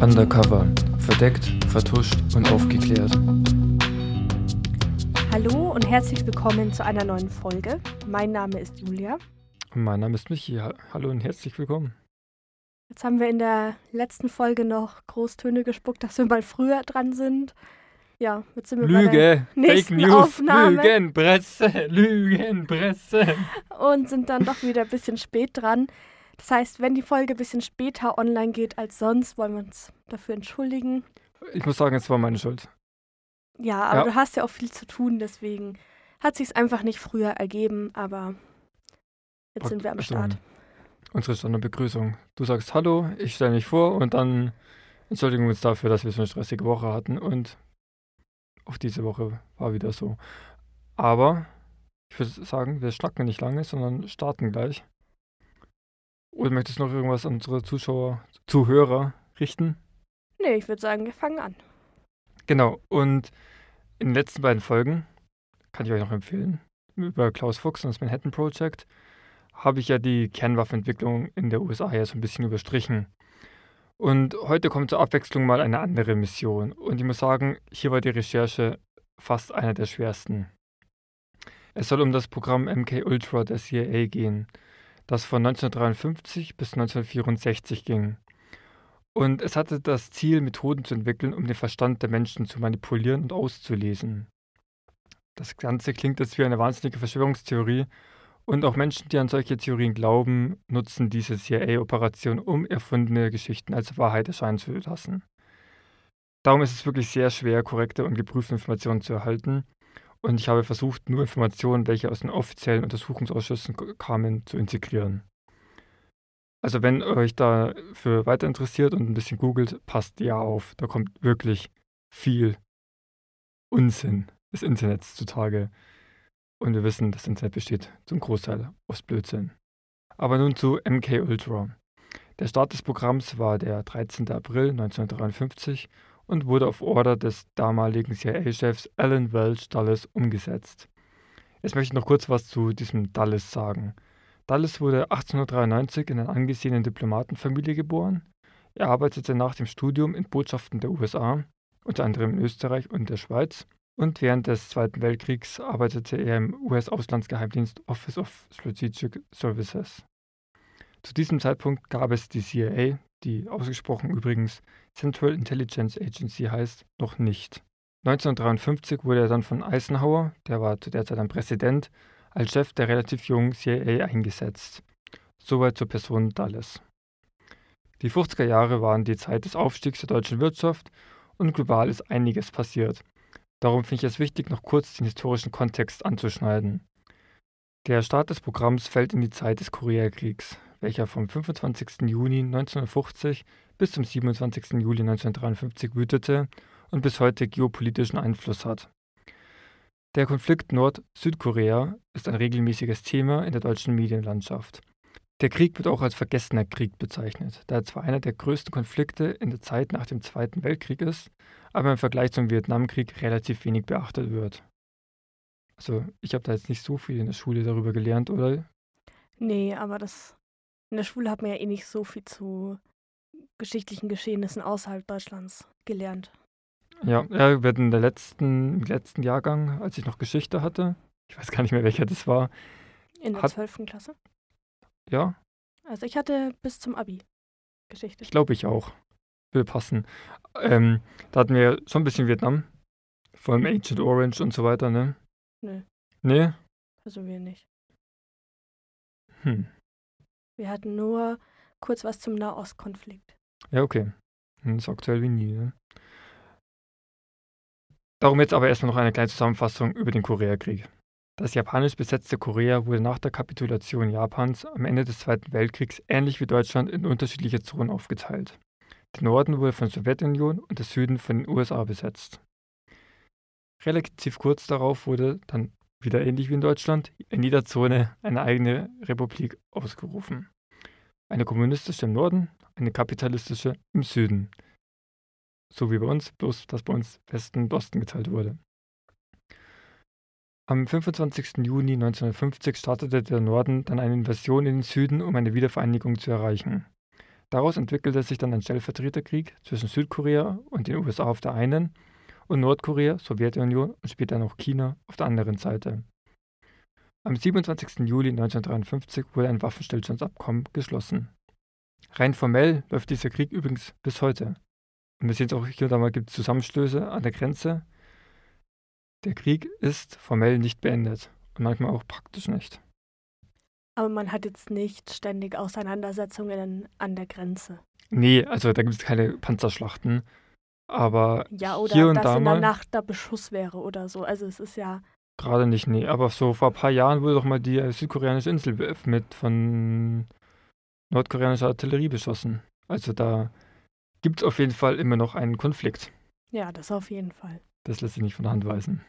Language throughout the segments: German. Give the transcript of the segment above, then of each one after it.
Undercover. Verdeckt, vertuscht und aufgeklärt. Hallo und herzlich willkommen zu einer neuen Folge. Mein Name ist Julia. Und mein Name ist Michi. Hallo und herzlich willkommen. Jetzt haben wir in der letzten Folge noch Großtöne gespuckt, dass wir mal früher dran sind. Ja, jetzt sind wir Lüge, bei der Fake News, Aufnahme Lügenpresse, Lügenpresse. und sind dann doch wieder ein bisschen spät dran. Das heißt, wenn die Folge ein bisschen später online geht als sonst, wollen wir uns dafür entschuldigen. Ich muss sagen, es war meine Schuld. Ja, aber Ja. du hast ja auch viel zu tun, deswegen hat sich einfach nicht früher ergeben, aber jetzt sind wir am Also, Start. Unsere Standardbegrüßung. Du sagst Hallo, ich stelle mich vor und dann entschuldigen wir uns dafür, dass wir so eine stressige Woche hatten und auch diese Woche war wieder so. Aber ich würde sagen, wir schnacken nicht lange, sondern starten gleich. Oder möchtest du noch irgendwas an unsere Zuschauer, Zuhörer richten? Nee, ich würde sagen, wir fangen an. Genau, und in den letzten beiden Folgen, kann ich euch noch empfehlen, über Klaus Fuchs und das Manhattan Project, habe ich ja die Kernwaffenentwicklung in der USA ja so ein bisschen überstrichen. Und heute kommt zur Abwechslung mal eine andere Mission. Und ich muss sagen, hier war die Recherche fast einer der schwersten. Es soll um das Programm MK Ultra der CIA gehen, das von 1953 bis 1964 ging. Und es hatte das Ziel, Methoden zu entwickeln, um den Verstand der Menschen zu manipulieren und auszulesen. Das Ganze klingt jetzt wie eine wahnsinnige Verschwörungstheorie. Und auch Menschen, die an solche Theorien glauben, nutzen diese CIA-Operation, um erfundene Geschichten als Wahrheit erscheinen zu lassen. Darum ist es wirklich sehr schwer, korrekte und geprüfte Informationen zu erhalten. Und ich habe versucht, nur Informationen, welche aus den offiziellen Untersuchungsausschüssen kamen, zu integrieren. Also wenn euch dafür weiter interessiert und ein bisschen googelt, passt ja auf. Da kommt wirklich viel Unsinn des Internets zutage. Und wir wissen, das Internet besteht zum Großteil aus Blödsinn. Aber nun zu MK Ultra. Der Start des Programms war der 13. April 1953 und wurde auf Order des damaligen CIA-Chefs Alan Welch Dulles umgesetzt. Jetzt möchte ich noch kurz was zu diesem Dulles sagen. Dulles wurde 1893 in einer angesehenen Diplomatenfamilie geboren. Er arbeitete nach dem Studium in Botschaften der USA, unter anderem in Österreich und der Schweiz. Und während des Zweiten Weltkriegs arbeitete er im US-Auslandsgeheimdienst Office of Strategic Services. Zu diesem Zeitpunkt gab es die CIA, die ausgesprochen übrigens Central Intelligence Agency heißt, noch nicht. 1953 wurde er dann von Eisenhower, der war zu der Zeit ein Präsident, als Chef der relativ jungen CIA eingesetzt. Soweit zur Person Dulles. Die 50er Jahre waren die Zeit des Aufstiegs der deutschen Wirtschaft und global ist einiges passiert. Darum finde ich es wichtig, noch kurz den historischen Kontext anzuschneiden. Der Start des Programms fällt in die Zeit des Koreakriegs, welcher vom 25. Juni 1950 bis zum 27. Juli 1953 wütete und bis heute geopolitischen Einfluss hat. Der Konflikt Nord-Südkorea ist ein regelmäßiges Thema in der deutschen Medienlandschaft. Der Krieg wird auch als vergessener Krieg bezeichnet, da er zwar einer der größten Konflikte in der Zeit nach dem Zweiten Weltkrieg ist, aber im Vergleich zum Vietnamkrieg relativ wenig beachtet wird. Also, ich habe da jetzt nicht so viel in der Schule darüber gelernt, oder? Nee, aber das in der Schule hat man ja eh nicht so viel zu geschichtlichen Geschehnissen außerhalb Deutschlands gelernt. Ja, ja wir hatten in der letzten, im letzten Jahrgang, als ich noch Geschichte hatte, ich weiß gar nicht mehr, welcher das war, In der Hat- 12. Klasse. ja, Also ich hatte bis zum Abi Geschichte. Ich glaube, ich auch. Will passen. Ähm, da hatten wir schon ein bisschen Vietnam. Vor allem Agent Orange und so weiter, ne? Nö, Nee? also wir nicht. Hm. Wir hatten nur kurz was zum Nahostkonflikt. Ja, okay. Hm, Ist aktuell wie nie, ne? Darum jetzt aber erstmal noch eine kleine Zusammenfassung über den Koreakrieg. Das japanisch besetzte Korea wurde nach der Kapitulation Japans am Ende des Zweiten Weltkriegs ähnlich wie Deutschland in unterschiedliche Zonen aufgeteilt. Der Norden wurde von der Sowjetunion und der Süden von den USA besetzt. Relativ kurz darauf wurde dann wieder ähnlich wie in Deutschland in jeder Zone eine eigene Republik ausgerufen. Eine kommunistische im Norden, eine kapitalistische im Süden. So wie bei uns, bloß dass bei uns Westen und Osten geteilt wurde. Am 25. Juni 1950 startete der Norden dann eine Invasion in den Süden, um eine Wiedervereinigung zu erreichen. Daraus entwickelte sich dann ein Stellvertreterkrieg zwischen Südkorea und den USA auf der einen und Nordkorea, Sowjetunion und später noch China auf der anderen Seite. Am 27. Juli 1953 wurde ein Waffenstillstandsabkommen geschlossen. Rein formell läuft dieser Krieg übrigens bis heute. Und wir sehen es auch hier und da mal gibt es Zusammenstöße an der Grenze. Der Krieg ist formell nicht beendet und manchmal auch praktisch nicht. Aber man hat jetzt nicht ständig Auseinandersetzungen an der Grenze. Nee, also da gibt es keine Panzerschlachten. Aber ja, oder hier und dass da in der Nacht da Beschuss wäre oder so. Also es ist ja, gerade nicht, nee. Aber so vor ein paar Jahren wurde doch mal die äh, südkoreanische Insel beöffnet von nordkoreanischer Artillerie beschossen. Also da gibt es auf jeden Fall immer noch einen Konflikt. ja, das auf jeden Fall. Das lässt sich nicht von der Hand weisen.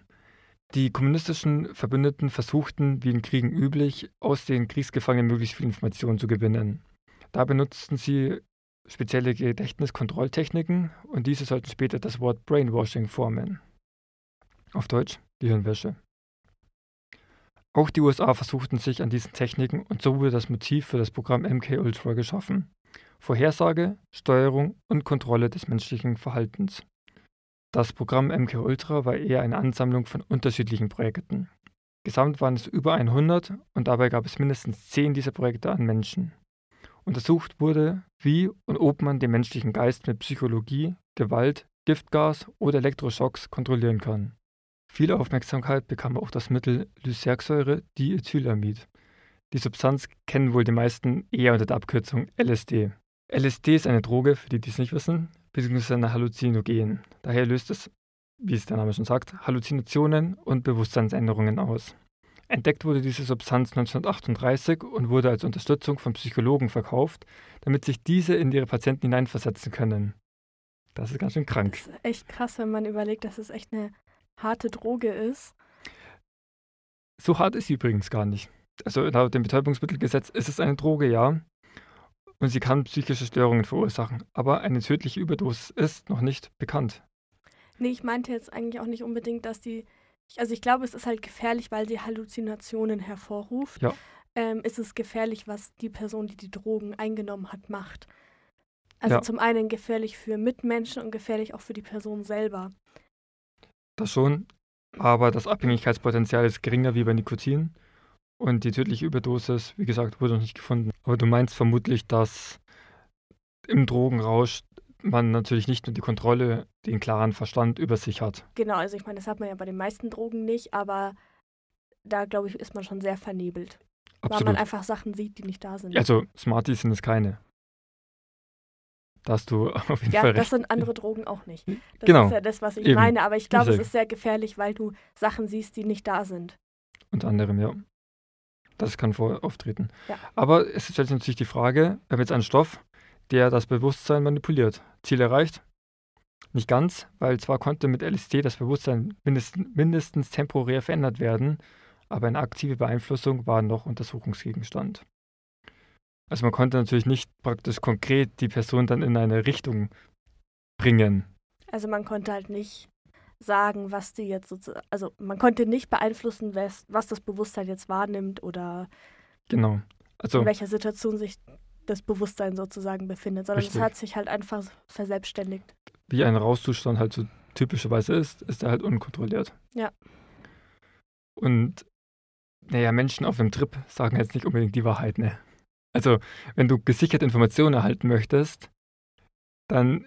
Die kommunistischen Verbündeten versuchten, wie in Kriegen üblich, aus den Kriegsgefangenen möglichst viel Informationen zu gewinnen. Da benutzten sie spezielle Gedächtniskontrolltechniken und diese sollten später das Wort Brainwashing formen. Auf Deutsch Gehirnwäsche. Auch die USA versuchten sich an diesen Techniken und so wurde das Motiv für das Programm MK Ultra geschaffen. Vorhersage, Steuerung und Kontrolle des menschlichen Verhaltens. Das Programm MK Ultra war eher eine Ansammlung von unterschiedlichen Projekten. Gesamt waren es über 100 und dabei gab es mindestens 10 dieser Projekte an Menschen. Untersucht wurde, wie und ob man den menschlichen Geist mit Psychologie, Gewalt, Giftgas oder Elektroschocks kontrollieren kann. Viel Aufmerksamkeit bekam auch das Mittel Lysergsäure Diethylamid. Die Substanz kennen wohl die meisten eher unter der Abkürzung LSD. LSD ist eine Droge, für die, die es nicht wissen, beziehungsweise ein Halluzinogen. Daher löst es, wie es der Name schon sagt, Halluzinationen und Bewusstseinsänderungen aus. Entdeckt wurde diese Substanz 1938 und wurde als Unterstützung von Psychologen verkauft, damit sich diese in ihre Patienten hineinversetzen können. Das ist ganz schön krank. Das ist echt krass, wenn man überlegt, dass es echt eine harte Droge ist. So hart ist sie übrigens gar nicht. Also laut dem Betäubungsmittelgesetz ist es eine Droge, ja. Und sie kann psychische Störungen verursachen. Aber eine tödliche Überdosis ist noch nicht bekannt. Nee, ich meinte jetzt eigentlich auch nicht unbedingt, dass die. Also ich glaube, es ist halt gefährlich, weil sie Halluzinationen hervorruft. Ja. Ähm, ist es gefährlich, was die Person, die die Drogen eingenommen hat, macht. Also Ja. zum einen gefährlich für Mitmenschen und gefährlich auch für die Person selber. Das schon. Aber das Abhängigkeitspotenzial ist geringer wie bei Nikotin. Und die tödliche Überdosis, wie gesagt, wurde noch nicht gefunden. Aber du meinst vermutlich, dass im Drogenrausch man natürlich nicht nur die Kontrolle, den klaren Verstand über sich hat. Genau, also ich meine, das hat man ja bei den meisten Drogen nicht, aber da glaube ich, ist man schon sehr vernebelt. Weil man Absolut. einfach Sachen sieht, die nicht da sind. Also Smarties sind es keine. Da hast du auf jeden Ja, Fall das recht. sind andere Drogen auch nicht. Das Genau, ist ja das, was ich eben. meine. Aber ich glaube, es ist sehr gefährlich, weil du Sachen siehst, die nicht da sind. Unter anderem, ja. Das kann vor auftreten. Ja. Aber es stellt sich natürlich die Frage, wir haben jetzt einen Stoff, der das Bewusstsein manipuliert. Ziel erreicht? Nicht ganz, weil zwar konnte mit LSD das Bewusstsein mindestens, mindestens temporär verändert werden, aber eine aktive Beeinflussung war noch Untersuchungsgegenstand. Also man konnte natürlich nicht praktisch konkret die Person dann in eine Richtung bringen. Also man konnte halt nicht sagen, was die jetzt sozusagen, also man konnte nicht beeinflussen, was, was das Bewusstsein jetzt wahrnimmt oder Genau. Also in welcher Situation sich das Bewusstsein sozusagen befindet, sondern es hat sich halt einfach verselbstständigt. wie ein Rauschzustand halt so typischerweise ist, ist er halt unkontrolliert. Ja. Und naja, Menschen auf einem Trip sagen jetzt nicht unbedingt die Wahrheit, ne? Also, wenn du gesichert Informationen erhalten möchtest, dann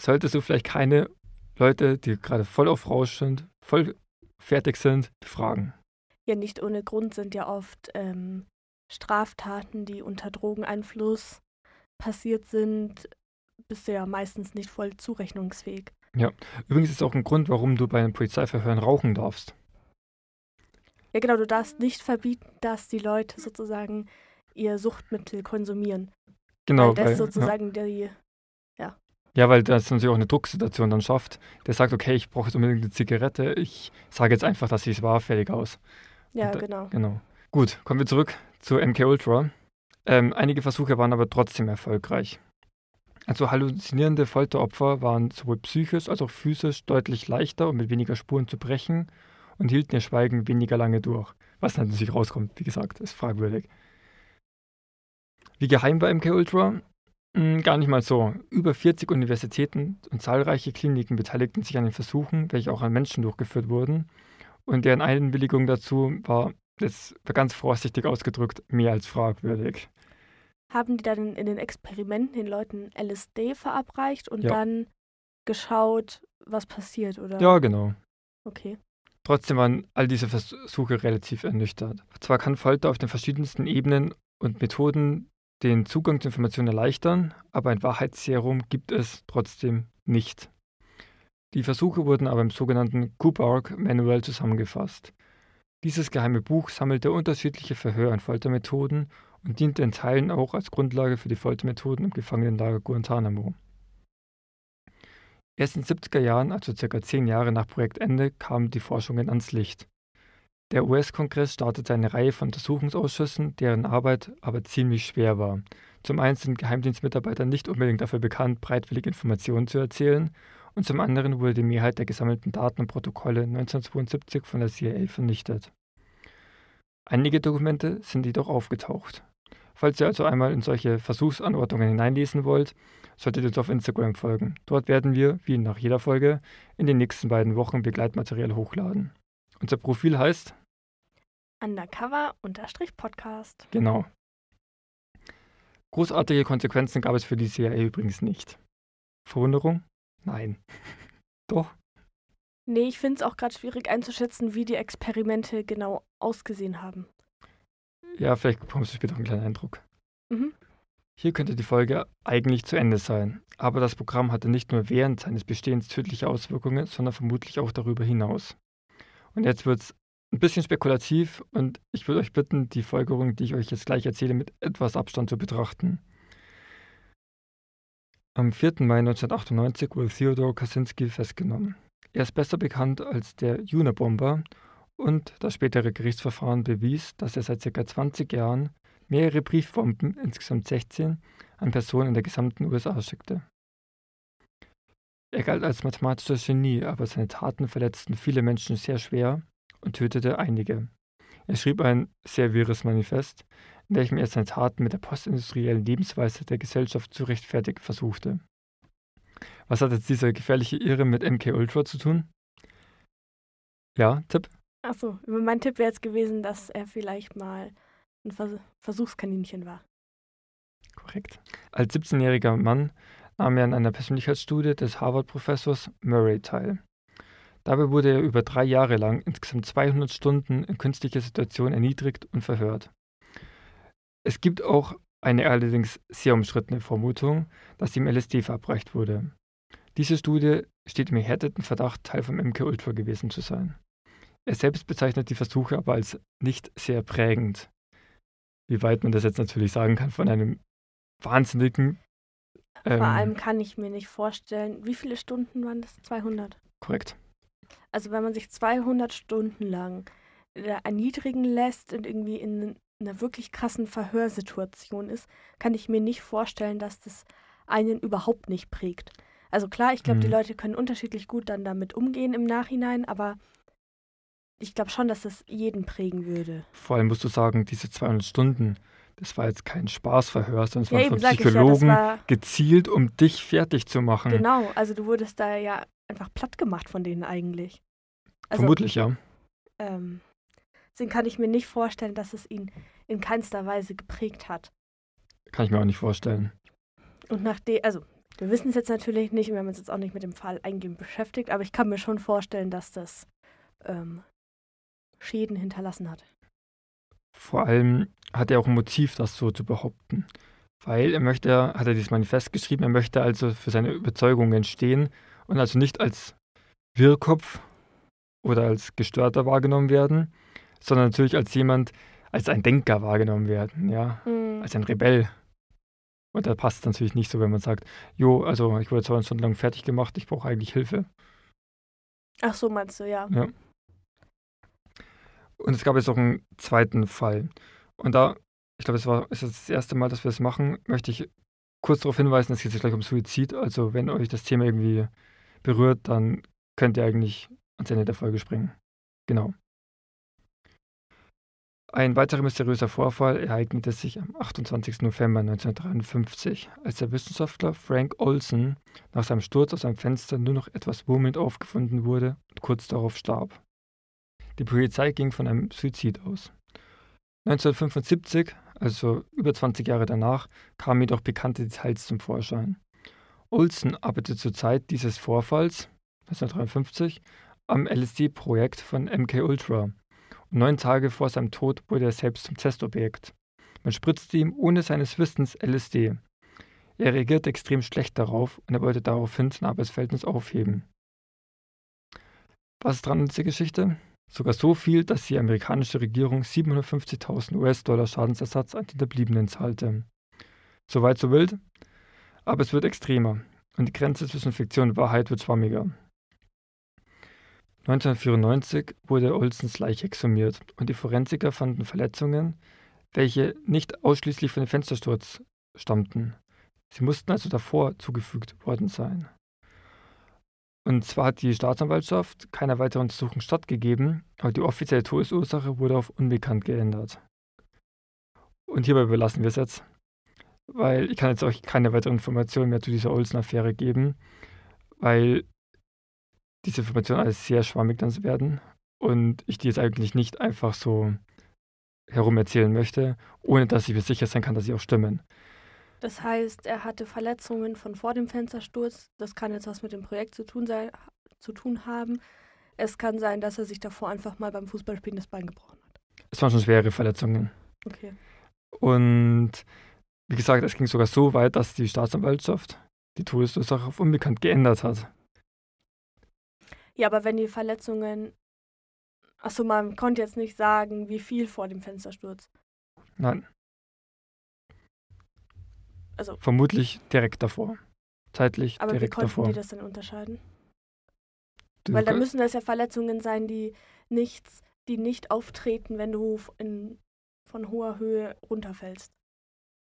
solltest du vielleicht keine Leute, die gerade voll auf Rausch sind, voll fertig sind, befragen. Ja, nicht ohne Grund sind ja oft ähm, Straftaten, die unter Drogeneinfluss passiert sind, bist du ja meistens nicht voll zurechnungsfähig. Übrigens ist auch ein Grund, warum du bei einem Polizeiverhören rauchen darfst. Ja, genau, du darfst nicht verbieten, dass die Leute sozusagen ihr Suchtmittel konsumieren. Genau, weil das weil, ja. sozusagen die, Ja, weil das natürlich auch eine Drucksituation dann schafft. Der sagt, okay, ich brauche jetzt unbedingt eine Zigarette. Ich sage jetzt einfach, dass ich es war, fertig aus. ja, Und genau. Genau. Gut, kommen wir zurück zu MK Ultra. Ähm, einige Versuche waren aber trotzdem erfolgreich. Also halluzinierende Folteropfer waren sowohl psychisch als auch physisch deutlich leichter und mit weniger Spuren zu brechen und hielten ihr Schweigen weniger lange durch. Was natürlich rauskommt, wie gesagt, ist fragwürdig. Wie geheim war MK Ultra? Hm, gar nicht mal so. Über 40 Universitäten und zahlreiche Kliniken beteiligten sich an den Versuchen, welche auch an Menschen durchgeführt wurden. Und deren Einwilligung dazu war, das war ganz vorsichtig ausgedrückt, mehr als fragwürdig. Haben die dann in den Experimenten den Leuten LSD verabreicht und Ja. dann geschaut, was passiert, oder? Ja, genau. Okay. Trotzdem waren all diese Versuche relativ ernüchtert. Zwar kann Folter auf den verschiedensten Ebenen und Methoden den Zugang zu Informationen erleichtern, aber ein Wahrheitsserum gibt es trotzdem nicht. Die Versuche wurden aber im sogenannten Kubark Manual zusammengefasst. Dieses geheime Buch sammelte unterschiedliche Verhör- und Foltermethoden und diente in Teilen auch als Grundlage für die Foltermethoden im Gefangenenlager Guantanamo. Erst in den 70er Jahren, also circa zehn Jahre nach Projektende, kamen die Forschungen ans Licht. Der US-Kongress startete eine Reihe von Untersuchungsausschüssen, deren Arbeit aber ziemlich schwer war. Zum einen sind Geheimdienstmitarbeiter nicht unbedingt dafür bekannt, breitwillig Informationen zu erzählen, und zum anderen wurde die Mehrheit der gesammelten Daten und Protokolle 1972 von der CIA vernichtet. Einige Dokumente sind jedoch aufgetaucht. Falls ihr also einmal in solche Versuchsanordnungen hineinlesen wollt, solltet ihr uns auf Instagram folgen. Dort werden wir, wie nach jeder Folge, in den nächsten beiden Wochen Begleitmaterial hochladen. Unser Profil heißt Undercover-Podcast. Genau. Großartige Konsequenzen gab es für die CIA übrigens nicht. Verwunderung? Nein. Doch. Nee, ich finde es auch gerade schwierig einzuschätzen, wie die Experimente genau ausgesehen haben. Ja, vielleicht bekommst du später einen kleinen Eindruck. Mhm. Hier könnte die Folge eigentlich zu Ende sein, aber das Programm hatte nicht nur während seines Bestehens tödliche Auswirkungen, sondern vermutlich auch darüber hinaus. Und jetzt wird es ein bisschen spekulativ und ich würde euch bitten, die Folgerung, die ich euch jetzt gleich erzähle, mit etwas Abstand zu betrachten. Am 4. Mai 1998 wurde Theodor Kaczynski festgenommen. Er ist besser bekannt als der Unabomber und das spätere Gerichtsverfahren bewies, dass er seit ca. 20 Jahren mehrere Briefbomben, insgesamt 16, an Personen in der gesamten USA schickte. Er galt als mathematischer Genie, aber seine Taten verletzten viele Menschen sehr schwer und tötete einige. Er schrieb ein sehr wirres Manifest, in welchem er seine Taten mit der postindustriellen Lebensweise der Gesellschaft zu rechtfertigen versuchte. Was hat jetzt diese gefährliche Irre mit MK Ultra zu tun? Ja, Tipp? Achso, mein Tipp wäre jetzt gewesen, dass er vielleicht mal ein Vers Versuchskaninchen war. Korrekt. Als 17-jähriger Mann nahm er an einer Persönlichkeitsstudie des Harvard-Professors Murray teil. Dabei wurde er über drei Jahre lang insgesamt 200 Stunden in künstlicher Situation erniedrigt und verhört. Es gibt auch eine allerdings sehr umstrittene Vermutung, dass ihm LSD verabreicht wurde. Diese Studie steht im erhärteten Verdacht, Teil vom MK-Ultra gewesen zu sein. Er selbst bezeichnet die Versuche aber als nicht sehr prägend. Wie weit man das jetzt natürlich sagen kann von einem wahnsinnigen. Ähm, Vor allem kann ich mir nicht vorstellen, wie viele Stunden waren das? 200. Korrekt. Also wenn man sich 200 Stunden lang äh, erniedrigen lässt und irgendwie in einer wirklich krassen Verhörsituation ist, kann ich mir nicht vorstellen, dass das einen überhaupt nicht prägt. Also klar, ich glaube, die Mhm. Leute können unterschiedlich gut dann damit umgehen im Nachhinein, aber ich glaube schon, dass das jeden prägen würde. Vor allem musst du sagen, diese 200 Stunden, das war jetzt kein Spaßverhör, sondern es Ja, war von ich ja, Psychologen war gezielt, um dich fertig zu machen. genau. Also du wurdest da ja einfach platt gemacht von denen eigentlich. Also, Vermutlich, ja. Ähm, deswegen kann ich mir nicht vorstellen, dass es ihn in keinster Weise geprägt hat. Kann ich mir auch nicht vorstellen. Und nachdem, also wir wissen es jetzt natürlich nicht, und wir haben uns jetzt auch nicht mit dem Fall eingehend beschäftigt, aber ich kann mir schon vorstellen, dass das ähm, Schäden hinterlassen hat. Vor allem hat er auch ein Motiv, das so zu behaupten. Weil er möchte, hat er dieses Manifest geschrieben, er möchte also für seine Überzeugungen stehen und also nicht als Wirrkopf oder als Gestörter wahrgenommen werden, sondern natürlich als jemand, als ein Denker wahrgenommen werden, ja, Hm. als ein Rebell. Und da passt es natürlich nicht so, wenn man sagt, jo, also ich wurde 200 Stunden lang fertig gemacht, ich brauche eigentlich Hilfe. Ach so, meinst du, ja. Ja. Und es gab jetzt auch einen zweiten Fall. Und da, ich glaube, es war es ist das erste Mal, dass wir das machen, möchte ich kurz darauf hinweisen, es geht sich gleich um Suizid. Also wenn euch das Thema irgendwie berührt, dann könnt ihr eigentlich ans Ende der Folge springen. Genau. Ein weiterer mysteriöser Vorfall ereignete sich am 28. November 1953, als der Wissenschaftler Frank Olson nach seinem Sturz aus einem Fenster nur noch etwas wurmelnd aufgefunden wurde und kurz darauf starb. Die Polizei ging von einem Suizid aus. 1975, also über 20 Jahre danach, kamen jedoch bekannte Details zum Vorschein. Olson arbeitete zur Zeit dieses Vorfalls, 1953, am LSD-Projekt von MK Ultra neun Tage vor seinem Tod wurde er selbst zum Testobjekt. Man spritzte ihm ohne seines Wissens LSD. Er reagierte extrem schlecht darauf und er wollte daraufhin sein Arbeitsverhältnis aufheben. Was ist dran an dieser Geschichte? Sogar so viel, dass die amerikanische Regierung 750.000 US-Dollar Schadensersatz an die Hinterbliebenen zahlte. Soweit so wild, aber es wird extremer und die Grenze zwischen Fiktion und Wahrheit wird schwammiger. 1994 wurde Olsons Leiche exhumiert und die Forensiker fanden Verletzungen, welche nicht ausschließlich von dem Fenstersturz stammten. Sie mussten also davor zugefügt worden sein. Und zwar hat die Staatsanwaltschaft keine weitere Untersuchung stattgegeben, aber die offizielle Todesursache wurde auf unbekannt geändert. Und hierbei belassen wir es jetzt, weil ich kann jetzt euch keine weiteren Informationen mehr zu dieser Olsen-Affäre geben, weil diese Informationen alles sehr schwammig dann werden und ich die jetzt eigentlich nicht einfach so herum erzählen möchte, ohne dass ich mir sicher sein kann, dass sie auch stimmen. Das heißt, er hatte Verletzungen von vor dem Fenstersturz. Das kann jetzt was mit dem Projekt zu tun, sein, zu tun haben. Es kann sein, dass er sich davor einfach mal beim Fußballspielen das Bein gebrochen hat. Es waren schon schwere Verletzungen. Okay. Und wie gesagt, es ging sogar so weit, dass die Staatsanwaltschaft die Todesursache auf unbekannt geändert hat. Ja, aber wenn die Verletzungen. Achso, man konnte jetzt nicht sagen, wie viel vor dem Fenstersturz. Nein. Also. Vermutlich direkt davor. Zeitlich aber direkt wie konnten davor. die das denn unterscheiden? Du Weil da müssen das ja Verletzungen sein, die nichts, die nicht auftreten, wenn du in, von hoher Höhe runterfällst.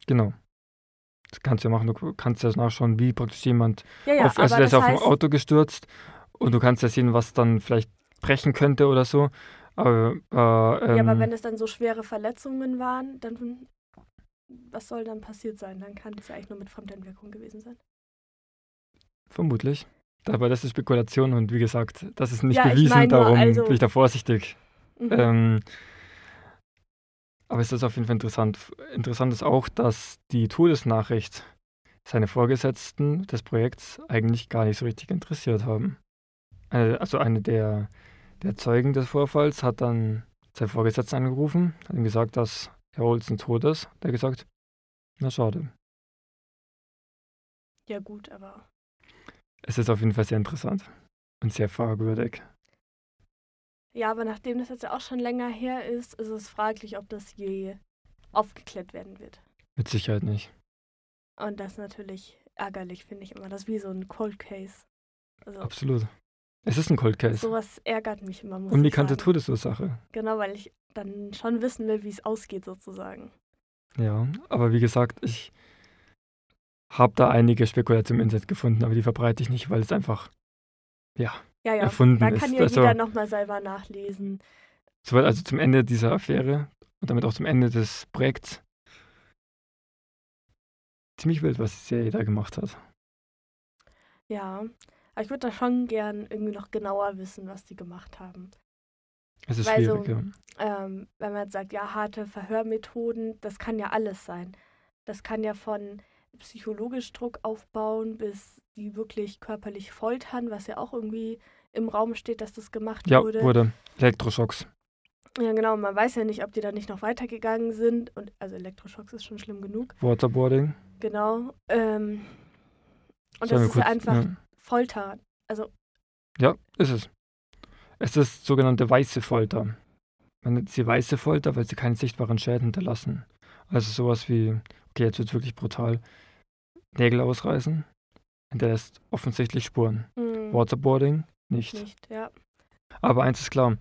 Genau. Das kannst du ja machen. Du kannst ja nachschauen, wie praktisch jemand Ja, ja, auf, also aber der ist das auf dem heißt, Auto gestürzt und du kannst ja sehen, was dann vielleicht brechen könnte oder so. Aber, äh, ähm, ja, aber wenn es dann so schwere Verletzungen waren, dann was soll dann passiert sein? Dann kann es ja eigentlich nur mit Fremdeinwirkung gewesen sein. vermutlich. Aber das ist Spekulation und wie gesagt, das ist nicht Ja, bewiesen, nur, darum also- bin ich da vorsichtig. Mhm. Ähm, aber es ist auf jeden Fall interessant. Interessant ist auch, dass die Todesnachricht seine Vorgesetzten des Projekts eigentlich gar nicht so richtig interessiert haben. Eine, also eine der, der Zeugen des Vorfalls hat dann seinen Vorgesetzten angerufen, hat ihm gesagt, dass Herr Olsen tot ist. Der hat gesagt, na schade. ja, gut, aber Es ist auf jeden Fall sehr interessant und sehr fragwürdig. Ja, aber nachdem das jetzt ja auch schon länger her ist, ist es fraglich, ob das je aufgeklärt werden wird. Mit Sicherheit nicht. Und das ist natürlich ärgerlich, finde ich immer. Das ist wie so ein Cold Case. Also Absolut. Es ist ein Cold Case. sowas ärgert mich immer, muss Unbekannte. Todesursache. Genau, weil ich dann schon wissen will, wie es ausgeht sozusagen. Ja, aber wie gesagt, ich habe da einige Spekulationen im Internet gefunden, aber die verbreite ich nicht, weil es einfach, ja, Ja, ja, Erfunden da ist. kann ja Also- jeder nochmal selber nachlesen. soweit also zum Ende dieser Affäre und damit auch zum Ende des Projekts ziemlich wild, was die Serie da gemacht hat. Ja, aber ich würde da schon gern irgendwie noch genauer wissen, was die gemacht haben. Es ist Weil so- schwierig, ja. ähm, wenn man jetzt sagt, ja, harte Verhörmethoden, das kann ja alles sein. Das kann ja von psychologisch Druck aufbauen bis die wirklich körperlich foltern, was ja auch irgendwie im Raum steht, dass das gemacht Ja, wurde. wurde. Elektroschocks. Ja, genau, man weiß ja nicht, ob die da nicht noch weitergegangen sind. Und also Elektroschocks ist schon schlimm genug. Waterboarding. Genau. Ähm, und Sollen das ist ja kurz- einfach Ja. Folter. Also, ja, ist es. Es ist sogenannte weiße Folter. Man nennt sie weiße Folter, weil sie keine sichtbaren Schäden hinterlassen. Also sowas wie, okay, jetzt wird wirklich brutal, Nägel ausreißen, hinterlässt offensichtlich Spuren. mh, Waterboarding nicht. nicht, ja. Aber eins ist klar,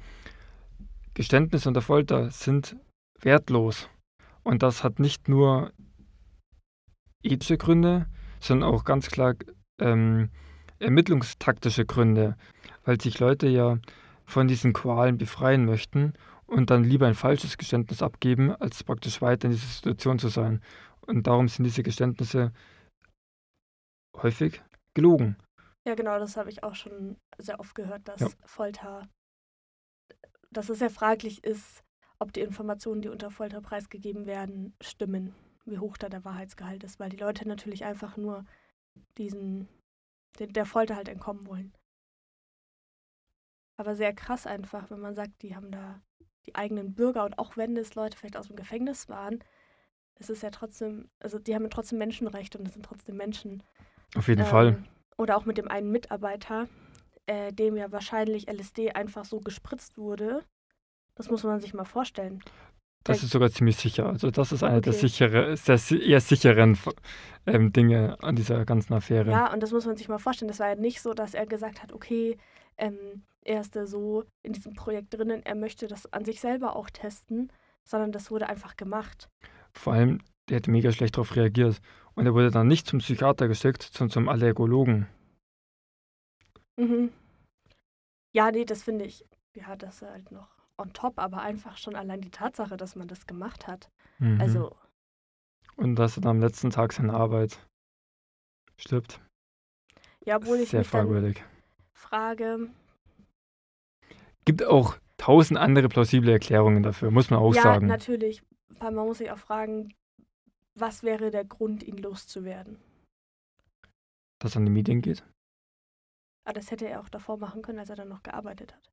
Geständnis unter Folter sind wertlos. Und das hat nicht nur ethische Gründe, sondern auch ganz klar ähm, ermittlungstaktische Gründe, weil sich Leute ja von diesen Qualen befreien möchten und dann lieber ein falsches Geständnis abgeben, als praktisch weiter in dieser Situation zu sein. Und darum sind diese Geständnisse häufig gelogen. Ja, genau, das habe ich auch schon sehr oft gehört, dass Ja. Folter, dass es sehr fraglich ist, ob die Informationen, die unter Folter preisgegeben werden, stimmen, wie hoch da der Wahrheitsgehalt ist, weil die Leute natürlich einfach nur diesen, der Folter halt entkommen wollen. Aber sehr krass einfach, wenn man sagt, die haben da die eigenen Bürger und auch wenn es Leute vielleicht aus dem Gefängnis waren, es ist ja trotzdem, also die haben ja trotzdem Menschenrechte und es sind trotzdem Menschen. Auf jeden Ähm, Fall. Oder auch mit dem einen Mitarbeiter, äh, dem ja wahrscheinlich LSD einfach so gespritzt wurde. Das muss man sich mal vorstellen. Das der- ist sogar ziemlich sicher. Also das ist eine der Okay. sichere, sehr, eher sicheren ähm, Dinge an dieser ganzen Affäre. Ja, und das muss man sich mal vorstellen. Das war ja nicht so, dass er gesagt hat, okay, ähm, er ist da so in diesem Projekt drinnen, er möchte das an sich selber auch testen, sondern das wurde einfach gemacht. Vor allem, der hat mega schlecht darauf reagiert. Und er wurde dann nicht zum Psychiater geschickt, sondern zum Allergologen. Mhm. Ja, nee, das finde ich, ja, das ist halt noch on top, aber einfach schon allein die Tatsache, dass man das gemacht hat. Mhm. Also, Und dass er dann am letzten Tag seiner Arbeit stirbt. ja, obwohl ich Sehr mich fragwürdig. frage, Gibt auch tausend andere plausible Erklärungen dafür, muss man auch ja, sagen. natürlich, weil man muss sich auch fragen, was wäre der Grund, ihn loszuwerden? Dass er an die Medien geht. Aber das hätte er auch davor machen können, als er dann noch gearbeitet hat.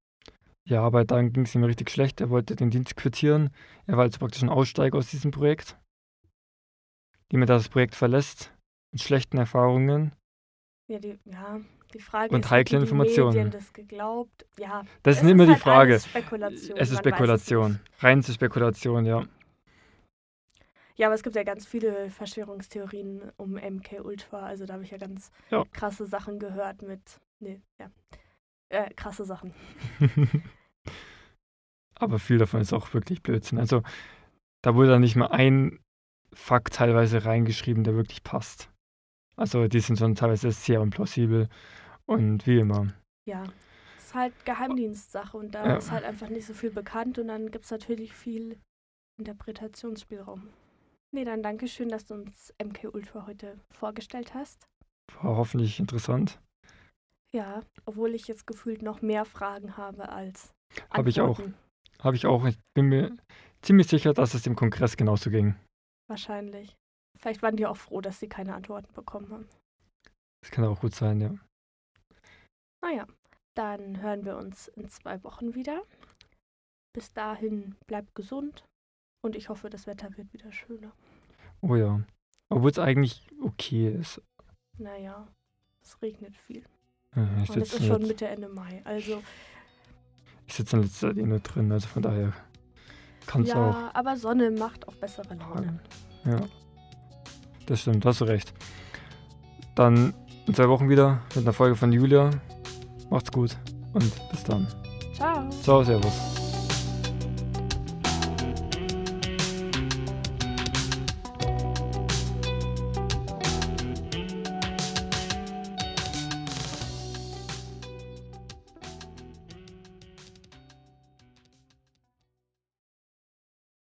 Ja, aber dann ging es ihm richtig schlecht. Er wollte den Dienst quittieren. Er war also praktisch ein Aussteiger aus diesem Projekt. Jemand, der das Projekt verlässt, mit schlechten Erfahrungen. Ja, die, ja, die Frage Und ist, heikle die Informationen. Medien das geglaubt? Ja, Das es ist immer die halt Frage. alles Spekulation. Es ist man Spekulation. nicht. Reinste Spekulation, ja. Ja, aber es gibt ja ganz viele Verschwörungstheorien um MK Ultra. Also da habe ich ja ganz Ja. krasse Sachen gehört mit. Nee, ja. Äh, krasse Sachen. Aber viel davon ist auch wirklich Blödsinn. Also da wurde dann nicht mal ein Fakt teilweise reingeschrieben, der wirklich passt. Also die sind schon teilweise sehr unplausibel. Und wie immer. Ja. Es ist halt Geheimdienstsache und da Ja. ist halt einfach nicht so viel bekannt und dann gibt es natürlich viel Interpretationsspielraum. Nee, dann danke schön, dass du uns MK Ultra heute vorgestellt hast. War hoffentlich interessant. Ja, obwohl ich jetzt gefühlt noch mehr Fragen habe als Hab ich auch. Habe ich auch. Ich bin mir ziemlich sicher, dass es dem Kongress genauso ging. Wahrscheinlich. Vielleicht waren die auch froh, dass sie keine Antworten bekommen haben. Das kann auch gut sein, ja. Naja, dann hören wir uns in zwei Wochen wieder. Bis dahin bleibt gesund und ich hoffe, das Wetter wird wieder schöner. Oh ja. Obwohl es eigentlich okay ist. Naja, es regnet viel. Äh, Ich Und es sitze ist schon jetzt, Mitte, Ende Mai. Also, ich sitz in letzter Zeit eh nur drin, also von daher kann es auch. ja, aber Sonne macht auch bessere Laune. Ja. Das stimmt, hast du recht. Dann in zwei Wochen wieder mit einer Folge von Julia. Macht's gut und bis dann. Ciao. Ciao, Servus.